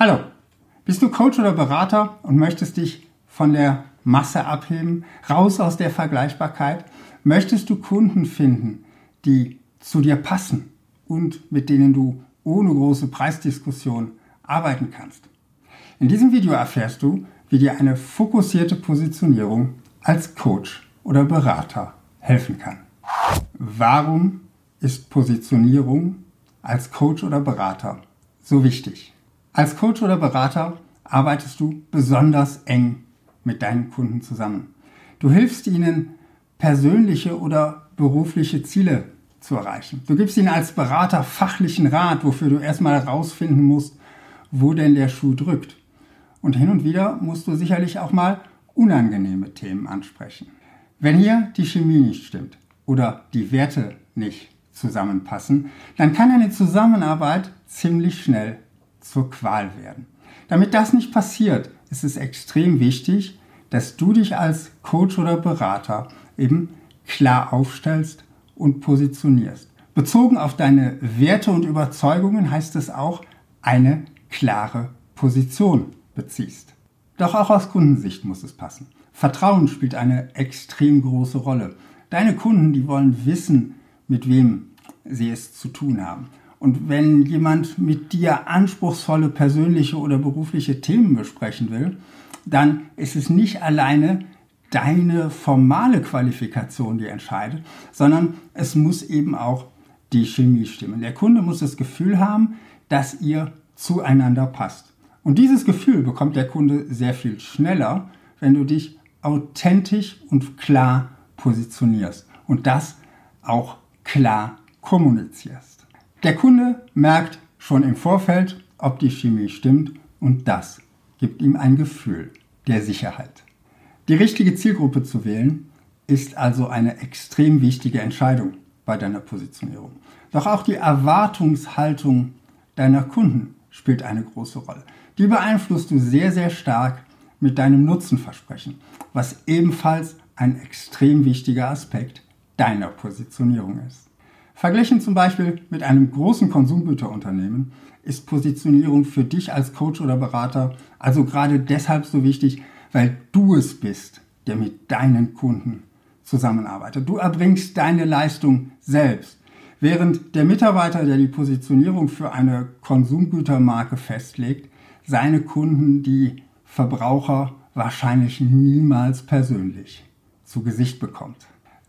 Hallo, bist du Coach oder Berater und möchtest dich von der Masse abheben, raus aus der Vergleichbarkeit? Möchtest du Kunden finden, die zu dir passen und mit denen du ohne große Preisdiskussion arbeiten kannst? In diesem Video erfährst du, wie dir eine fokussierte Positionierung als Coach oder Berater helfen kann. Warum ist Positionierung als Coach oder Berater so wichtig? Als Coach oder Berater arbeitest du besonders eng mit deinen Kunden zusammen. Du hilfst ihnen, persönliche oder berufliche Ziele zu erreichen. Du gibst ihnen als Berater fachlichen Rat, wofür du erstmal herausfinden musst, wo denn der Schuh drückt. Und hin und wieder musst du sicherlich auch mal unangenehme Themen ansprechen. Wenn hier die Chemie nicht stimmt oder die Werte nicht zusammenpassen, dann kann eine Zusammenarbeit ziemlich schnell zur Qual werden. Damit das nicht passiert, ist es extrem wichtig, dass du dich als Coach oder Berater eben klar aufstellst und positionierst. Bezogen auf deine Werte und Überzeugungen heißt es auch, eine klare Position beziehst. Doch auch aus Kundensicht muss es passen. Vertrauen spielt eine extrem große Rolle. Deine Kunden, die wollen wissen, mit wem sie es zu tun haben. Und wenn jemand mit dir anspruchsvolle persönliche oder berufliche Themen besprechen will, dann ist es nicht alleine deine formale Qualifikation, die entscheidet, sondern es muss eben auch die Chemie stimmen. Der Kunde muss das Gefühl haben, dass ihr zueinander passt. Und dieses Gefühl bekommt der Kunde sehr viel schneller, wenn du dich authentisch und klar positionierst und das auch klar kommunizierst. Der Kunde merkt schon im Vorfeld, ob die Chemie stimmt und das gibt ihm ein Gefühl der Sicherheit. Die richtige Zielgruppe zu wählen ist also eine extrem wichtige Entscheidung bei deiner Positionierung. Doch auch die Erwartungshaltung deiner Kunden spielt eine große Rolle. Die beeinflusst du sehr, sehr stark mit deinem Nutzenversprechen, was ebenfalls ein extrem wichtiger Aspekt deiner Positionierung ist. Verglichen zum Beispiel mit einem großen Konsumgüterunternehmen ist Positionierung für dich als Coach oder Berater also gerade deshalb so wichtig, weil du es bist, der mit deinen Kunden zusammenarbeitet. Du erbringst deine Leistung selbst. Während der Mitarbeiter, der die Positionierung für eine Konsumgütermarke festlegt, seine Kunden, die Verbraucher, wahrscheinlich niemals persönlich zu Gesicht bekommt.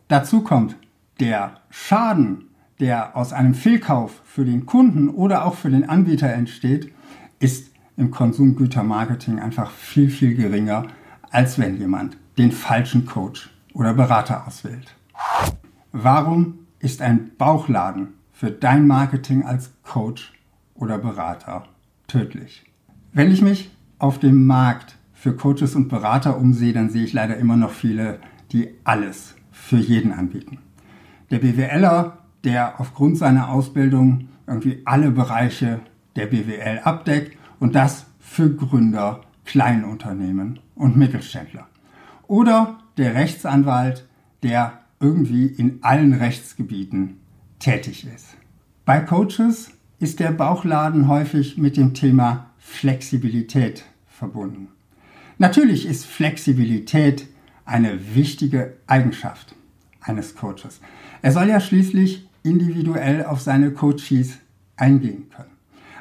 Dazu kommt der Schaden, der aus einem Fehlkauf für den Kunden oder auch für den Anbieter entsteht, ist im Konsumgütermarketing einfach viel, viel geringer, als wenn jemand den falschen Coach oder Berater auswählt. Warum ist ein Bauchladen für dein Marketing als Coach oder Berater tödlich? Wenn ich mich auf dem Markt für Coaches und Berater umsehe, dann sehe ich leider immer noch viele, die alles für jeden anbieten. Der BWLer der aufgrund seiner Ausbildung irgendwie alle Bereiche der BWL abdeckt und das für Gründer, Kleinunternehmen und Mittelständler. Oder der Rechtsanwalt, der irgendwie in allen Rechtsgebieten tätig ist. Bei Coaches ist der Bauchladen häufig mit dem Thema Flexibilität verbunden. Natürlich ist Flexibilität eine wichtige Eigenschaft eines Coaches. Er soll ja schließlich individuell auf seine Coaches eingehen können.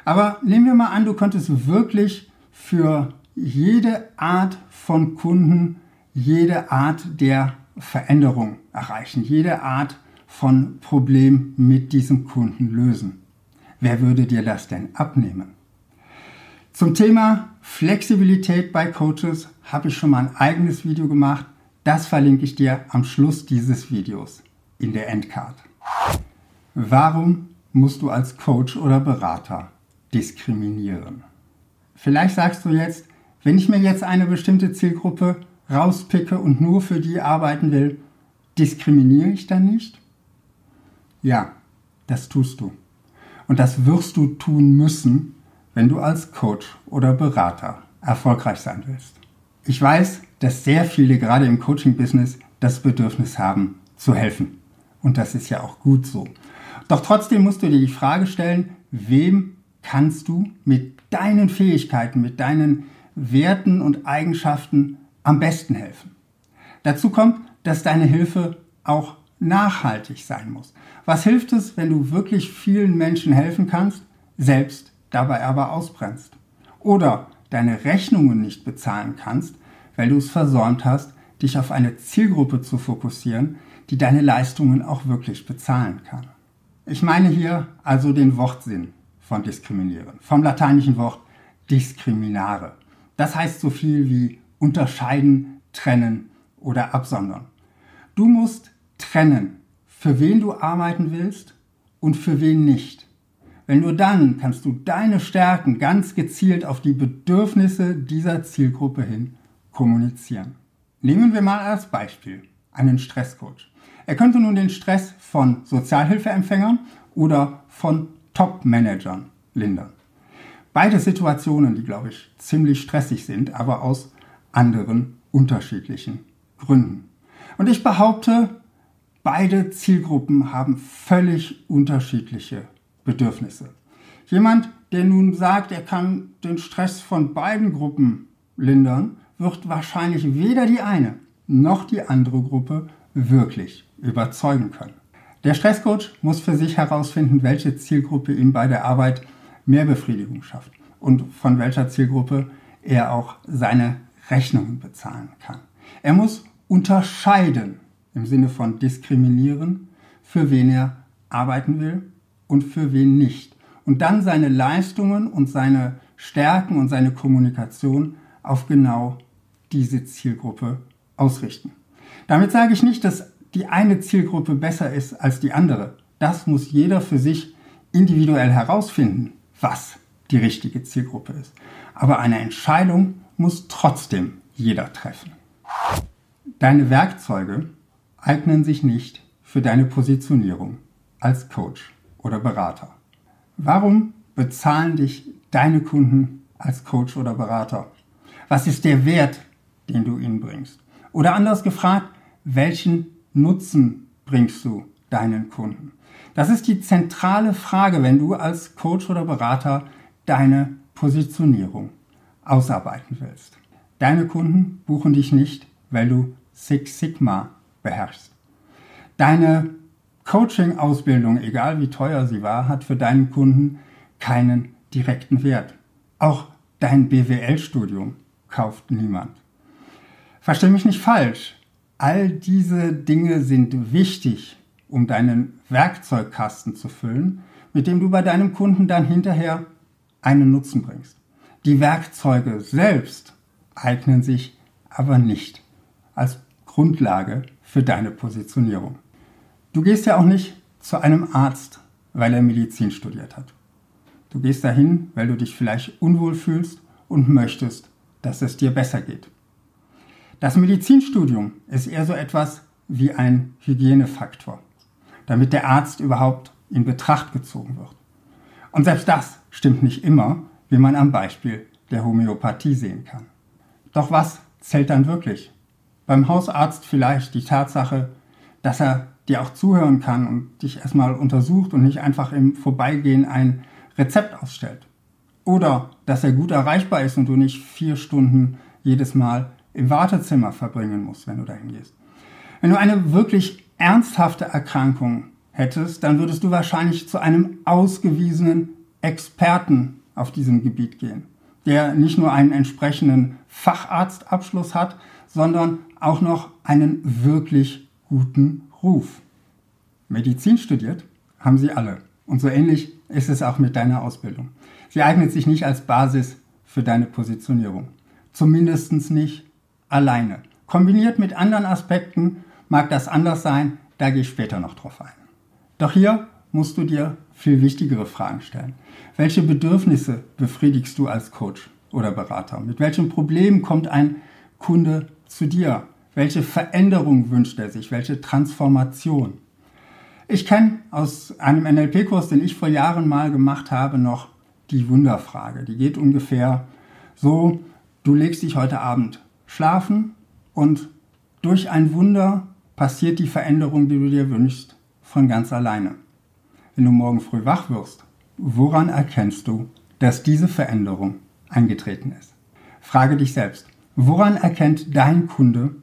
Aber nehmen wir mal an, du könntest wirklich für jede Art von Kunden, jede Art der Veränderung erreichen, jede Art von Problem mit diesem Kunden lösen. Wer würde dir das denn abnehmen? Zum Thema Flexibilität bei Coaches habe ich schon mal ein eigenes Video gemacht. Das verlinke ich dir am Schluss dieses Videos in der Endcard. Warum musst du als Coach oder Berater diskriminieren? Vielleicht sagst du jetzt, wenn ich mir jetzt eine bestimmte Zielgruppe rauspicke und nur für die arbeiten will, diskriminiere ich dann nicht? Ja, das tust du. Und das wirst du tun müssen, wenn du als Coach oder Berater erfolgreich sein willst. Ich weiß, dass sehr viele gerade im Coaching-Business das Bedürfnis haben, zu helfen. Und das ist ja auch gut so. Doch trotzdem musst du dir die Frage stellen, wem kannst du mit deinen Fähigkeiten, mit deinen Werten und Eigenschaften am besten helfen. Dazu kommt, dass deine Hilfe auch nachhaltig sein muss. Was hilft es, wenn du wirklich vielen Menschen helfen kannst, selbst dabei aber ausbrennst? Oder deine Rechnungen nicht bezahlen kannst, weil du es versäumt hast, dich auf eine Zielgruppe zu fokussieren, die deine Leistungen auch wirklich bezahlen kann. Ich meine hier also den Wortsinn von diskriminieren, vom lateinischen Wort discriminare. Das heißt so viel wie unterscheiden, trennen oder absondern. Du musst trennen, für wen du arbeiten willst und für wen nicht. Wenn nur dann kannst du deine Stärken ganz gezielt auf die Bedürfnisse dieser Zielgruppe hin kommunizieren. Nehmen wir mal als Beispiel einen Stresscoach. Er könnte nun den Stress von Sozialhilfeempfängern oder von Top-Managern lindern. Beide Situationen, die, glaube ich, ziemlich stressig sind, aber aus anderen unterschiedlichen Gründen. Und ich behaupte, beide Zielgruppen haben völlig unterschiedliche Bedürfnisse. Jemand, der nun sagt, er kann den Stress von beiden Gruppen lindern, wird wahrscheinlich weder die eine noch die andere Gruppe wirklich überzeugen können. Der Stresscoach muss für sich herausfinden, welche Zielgruppe ihm bei der Arbeit mehr Befriedigung schafft und von welcher Zielgruppe er auch seine Rechnungen bezahlen kann. Er muss unterscheiden im Sinne von diskriminieren, für wen er arbeiten will und für wen nicht. Und dann seine Leistungen und seine Stärken und seine Kommunikation auf genau diese Zielgruppe ausrichten. Damit sage ich nicht, dass die eine Zielgruppe besser ist als die andere. Das muss jeder für sich individuell herausfinden, was die richtige Zielgruppe ist. Aber eine Entscheidung muss trotzdem jeder treffen. Deine Werkzeuge eignen sich nicht für deine Positionierung als Coach oder Berater. Warum bezahlen dich deine Kunden als Coach oder Berater? Was ist der Wert, den du ihnen bringst? Oder anders gefragt, welchen Nutzen bringst du deinen Kunden? Das ist die zentrale Frage, wenn du als Coach oder Berater deine Positionierung ausarbeiten willst. Deine Kunden buchen dich nicht, weil du Six Sigma beherrschst. Deine Coaching-Ausbildung, egal wie teuer sie war, hat für deinen Kunden keinen direkten Wert. Auch dein BWL-Studium kauft niemand. Versteh mich nicht falsch. All diese Dinge sind wichtig, um deinen Werkzeugkasten zu füllen, mit dem du bei deinem Kunden dann hinterher einen Nutzen bringst. Die Werkzeuge selbst eignen sich aber nicht als Grundlage für deine Positionierung. Du gehst ja auch nicht zu einem Arzt, weil er Medizin studiert hat. Du gehst dahin, weil du dich vielleicht unwohl fühlst und möchtest, dass es dir besser geht. Das Medizinstudium ist eher so etwas wie ein Hygienefaktor, damit der Arzt überhaupt in Betracht gezogen wird. Und selbst das stimmt nicht immer, wie man am Beispiel der Homöopathie sehen kann. Doch was zählt dann wirklich? Beim Hausarzt vielleicht die Tatsache, dass er dir auch zuhören kann und dich erstmal untersucht und nicht einfach im Vorbeigehen ein Rezept ausstellt. Oder dass er gut erreichbar ist und du nicht vier Stunden jedes Mal im Wartezimmer verbringen musst, wenn du dahin gehst. Wenn du eine wirklich ernsthafte Erkrankung hättest, dann würdest du wahrscheinlich zu einem ausgewiesenen Experten auf diesem Gebiet gehen, der nicht nur einen entsprechenden Facharztabschluss hat, sondern auch noch einen wirklich guten Ruf. Medizin studiert haben sie alle. Und so ähnlich ist es auch mit deiner Ausbildung. Sie eignet sich nicht als Basis für deine Positionierung. Zumindest nicht alleine. Kombiniert mit anderen Aspekten mag das anders sein, da gehe ich später noch drauf ein. Doch hier musst du dir viel wichtigere Fragen stellen. Welche Bedürfnisse befriedigst du als Coach oder Berater? Mit welchem Problem kommt ein Kunde zu dir? Welche Veränderung wünscht er sich? Welche Transformation? Ich kenne aus einem NLP-Kurs, den ich vor Jahren mal gemacht habe, noch die Wunderfrage. Die geht ungefähr so, du legst dich heute Abend schlafen und durch ein Wunder passiert die Veränderung, die du dir wünschst, von ganz alleine. Wenn du morgen früh wach wirst, woran erkennst du, dass diese Veränderung eingetreten ist? Frage dich selbst, woran erkennt dein Kunde,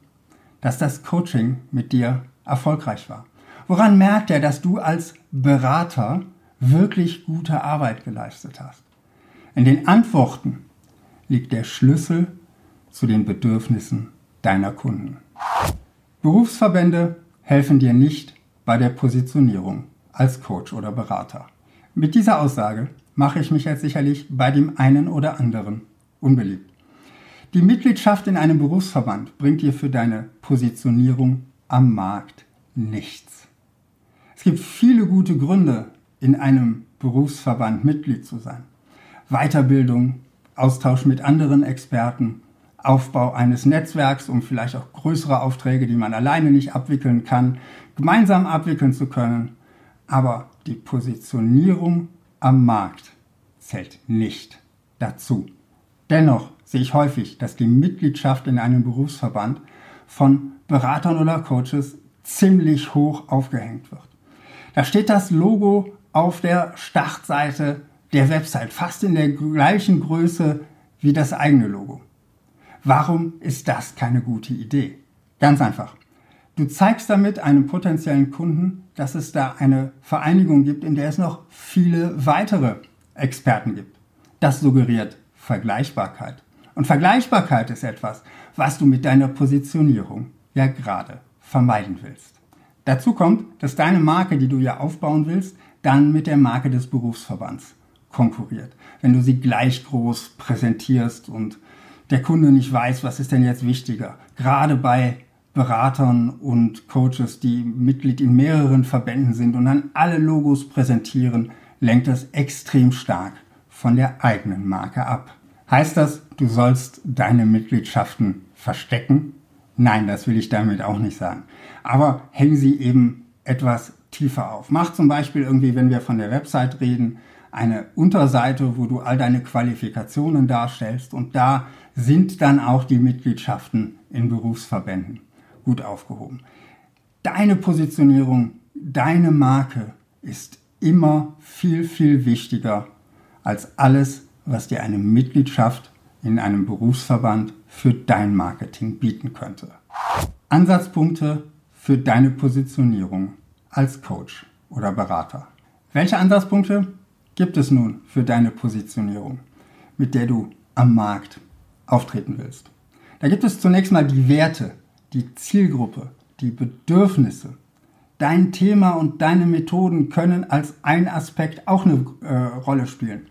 dass das Coaching mit dir erfolgreich war? Woran merkt er, dass du als Berater wirklich gute Arbeit geleistet hast? In den Antworten liegt der Schlüssel zu den Bedürfnissen deiner Kunden. Berufsverbände helfen dir nicht bei der Positionierung als Coach oder Berater. Mit dieser Aussage mache ich mich jetzt sicherlich bei dem einen oder anderen unbeliebt. Die Mitgliedschaft in einem Berufsverband bringt dir für deine Positionierung am Markt nichts. Es gibt viele gute Gründe, in einem Berufsverband Mitglied zu sein. Weiterbildung, Austausch mit anderen Experten, Aufbau eines Netzwerks, um vielleicht auch größere Aufträge, die man alleine nicht abwickeln kann, gemeinsam abwickeln zu können. Aber die Positionierung am Markt zählt nicht dazu. Dennoch sehe ich häufig, dass die Mitgliedschaft in einem Berufsverband von Beratern oder Coaches ziemlich hoch aufgehängt wird. Da steht das Logo auf der Startseite der Website, fast in der gleichen Größe wie das eigene Logo. Warum ist das keine gute Idee? Ganz einfach. Du zeigst damit einem potenziellen Kunden, dass es da eine Vereinigung gibt, in der es noch viele weitere Experten gibt. Das suggeriert Vergleichbarkeit. Und Vergleichbarkeit ist etwas, was du mit deiner Positionierung ja gerade vermeiden willst. Dazu kommt, dass deine Marke, die du ja aufbauen willst, dann mit der Marke des Berufsverbands konkurriert. Wenn du sie gleich groß präsentierst und der Kunde nicht weiß, was ist denn jetzt wichtiger. Gerade bei Beratern und Coaches, die Mitglied in mehreren Verbänden sind und dann alle Logos präsentieren, lenkt das extrem stark von der eigenen Marke ab. Heißt das, du sollst deine Mitgliedschaften verstecken? Nein, das will ich damit auch nicht sagen. Aber hängen sie eben etwas tiefer auf. Mach zum Beispiel irgendwie, wenn wir von der Website reden, eine Unterseite, wo du all deine Qualifikationen darstellst und da sind dann auch die Mitgliedschaften in Berufsverbänden gut aufgehoben. Deine Positionierung, deine Marke ist immer viel, viel wichtiger als alles, was dir eine Mitgliedschaft in einem Berufsverband für dein Marketing bieten könnte. Ansatzpunkte für deine Positionierung als Coach oder Berater. Welche Ansatzpunkte gibt es nun für deine Positionierung, mit der du am Markt auftreten willst? Da gibt es zunächst mal die Werte, die Zielgruppe, die Bedürfnisse. Dein Thema und deine Methoden können als ein Aspekt auch eine äh, Rolle spielen.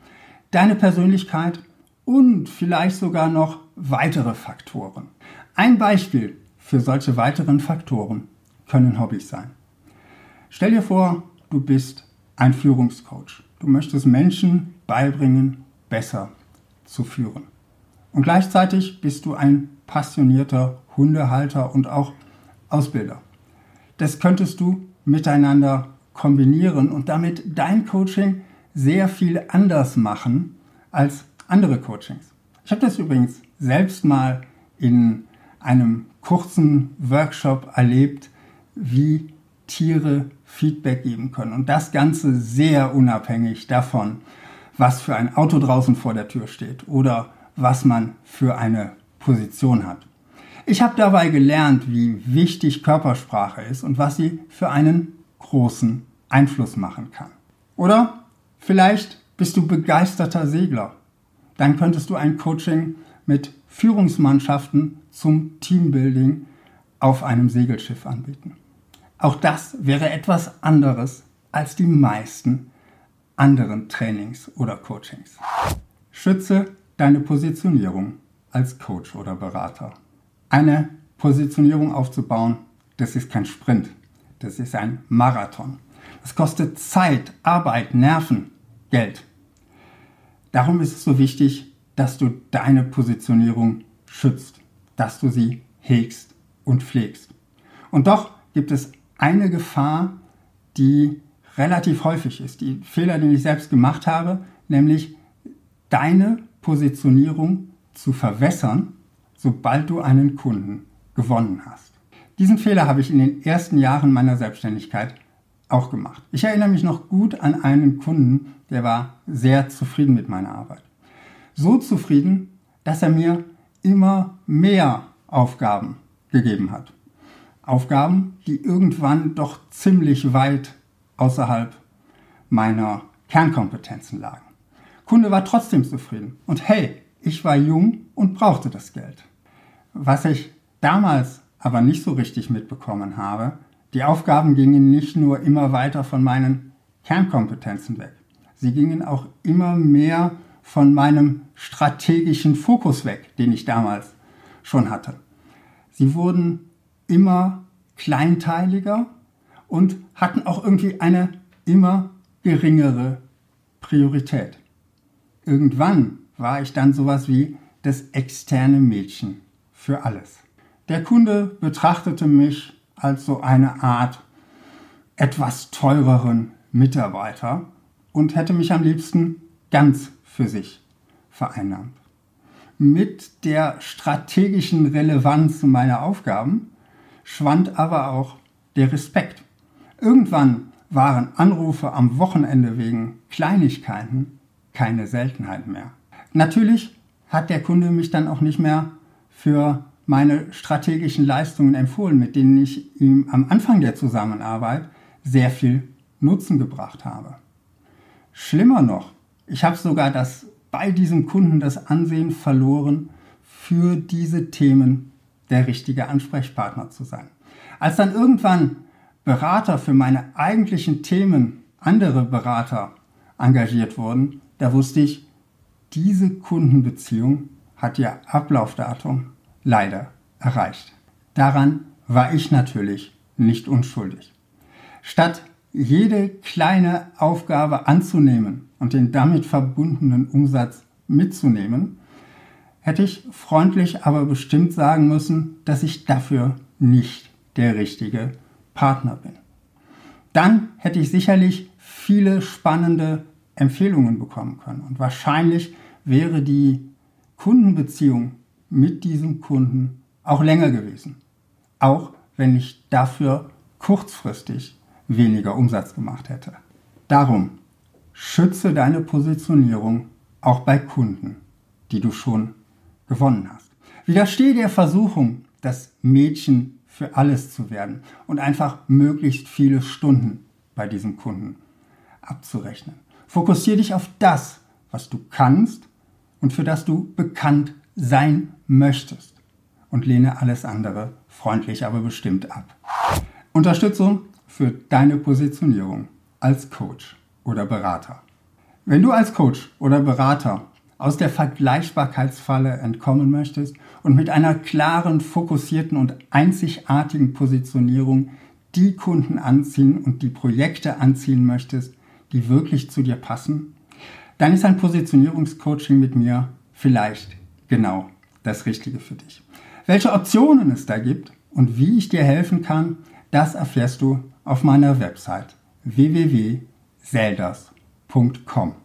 Deine Persönlichkeit und vielleicht sogar noch weitere Faktoren. Ein Beispiel für solche weiteren Faktoren können Hobbys sein. Stell dir vor, du bist ein Führungscoach. Du möchtest Menschen beibringen, besser zu führen. Und gleichzeitig bist du ein passionierter Hundehalter und auch Ausbilder. Das könntest du miteinander kombinieren und damit dein Coaching sehr viel anders machen als andere Coachings. Ich habe das übrigens selbst mal in einem kurzen Workshop erlebt, wie Tiere Feedback geben können. Und das Ganze sehr unabhängig davon, was für ein Auto draußen vor der Tür steht oder was man für eine Position hat. Ich habe dabei gelernt, wie wichtig Körpersprache ist und was sie für einen großen Einfluss machen kann. Oder vielleicht bist du begeisterter Segler. Dann könntest du ein Coaching mit Führungsmannschaften zum Teambuilding auf einem Segelschiff anbieten. Auch das wäre etwas anderes als die meisten anderen Trainings oder Coachings. Schütze deine Positionierung als Coach oder Berater. Eine Positionierung aufzubauen, das ist kein Sprint, das ist ein Marathon. Das kostet Zeit, Arbeit, Nerven, Geld. Darum ist es so wichtig, dass du deine Positionierung schützt, dass du sie hegst und pflegst. Und doch gibt es eine Gefahr, die relativ häufig ist, die Fehler, den ich selbst gemacht habe, nämlich deine Positionierung zu verwässern, sobald du einen Kunden gewonnen hast. Diesen Fehler habe ich in den ersten Jahren meiner Selbstständigkeit auch gemacht. Ich erinnere mich noch gut an einen Kunden, der war sehr zufrieden mit meiner Arbeit. So zufrieden, dass er mir immer mehr Aufgaben gegeben hat. Aufgaben, die irgendwann doch ziemlich weit außerhalb meiner Kernkompetenzen lagen. Kunde war trotzdem zufrieden. Und hey, ich war jung und brauchte das Geld. Was ich damals aber nicht so richtig mitbekommen habe, die Aufgaben gingen nicht nur immer weiter von meinen Kernkompetenzen weg. Sie gingen auch immer mehr von meinem strategischen Fokus weg, den ich damals schon hatte. Sie wurden immer kleinteiliger und hatten auch irgendwie eine immer geringere Priorität. Irgendwann war ich dann sowas wie das externe Mädchen für alles. Der Kunde betrachtete mich als so eine Art etwas teureren Mitarbeiter und hätte mich am liebsten ganz für sich vereinnahmt. Mit der strategischen Relevanz meiner Aufgaben schwand aber auch der Respekt. Irgendwann waren Anrufe am Wochenende wegen Kleinigkeiten keine Seltenheit mehr. Natürlich hat der Kunde mich dann auch nicht mehr für meine strategischen Leistungen empfohlen, mit denen ich ihm am Anfang der Zusammenarbeit sehr viel Nutzen gebracht habe. Schlimmer noch, ich habe sogar das bei diesem Kunden das Ansehen verloren, für diese Themen der richtige Ansprechpartner zu sein. Als dann irgendwann Berater für meine eigentlichen Themen, andere Berater engagiert wurden, da wusste ich, diese Kundenbeziehung hat ihr Ablaufdatum leider erreicht. Daran war ich natürlich nicht unschuldig. Statt jede kleine Aufgabe anzunehmen und den damit verbundenen Umsatz mitzunehmen, hätte ich freundlich aber bestimmt sagen müssen, dass ich dafür nicht der richtige Partner bin. Dann hätte ich sicherlich viele spannende Empfehlungen bekommen können und wahrscheinlich wäre die Kundenbeziehung mit diesem Kunden auch länger gewesen. Auch wenn ich dafür kurzfristig weniger Umsatz gemacht hätte. Darum schütze deine Positionierung auch bei Kunden, die du schon gewonnen hast. Widerstehe der Versuchung, das Mädchen für alles zu werden und einfach möglichst viele Stunden bei diesem Kunden abzurechnen. Fokussiere dich auf das, was du kannst und für das du bekannt sein möchtest und lehne alles andere freundlich, aber bestimmt ab. Unterstützung für deine Positionierung als Coach oder Berater. Wenn du als Coach oder Berater aus der Vergleichbarkeitsfalle entkommen möchtest und mit einer klaren, fokussierten und einzigartigen Positionierung die Kunden anziehen und die Projekte anziehen möchtest, die wirklich zu dir passen, dann ist ein Positionierungscoaching mit mir vielleicht genau das Richtige für dich. Welche Optionen es da gibt und wie ich dir helfen kann, das erfährst du auf meiner Website www.selders.com.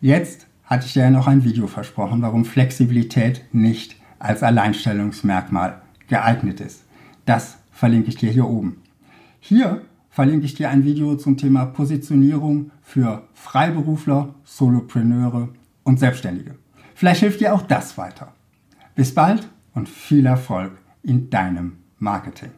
Jetzt hatte ich dir ja noch ein Video versprochen, warum Flexibilität nicht als Alleinstellungsmerkmal geeignet ist. Das verlinke ich dir hier oben. Hier verlinke ich dir ein Video zum Thema Positionierung für Freiberufler, Solopreneure und Selbstständige. Vielleicht hilft dir auch das weiter. Bis bald und viel Erfolg in deinem Marketing.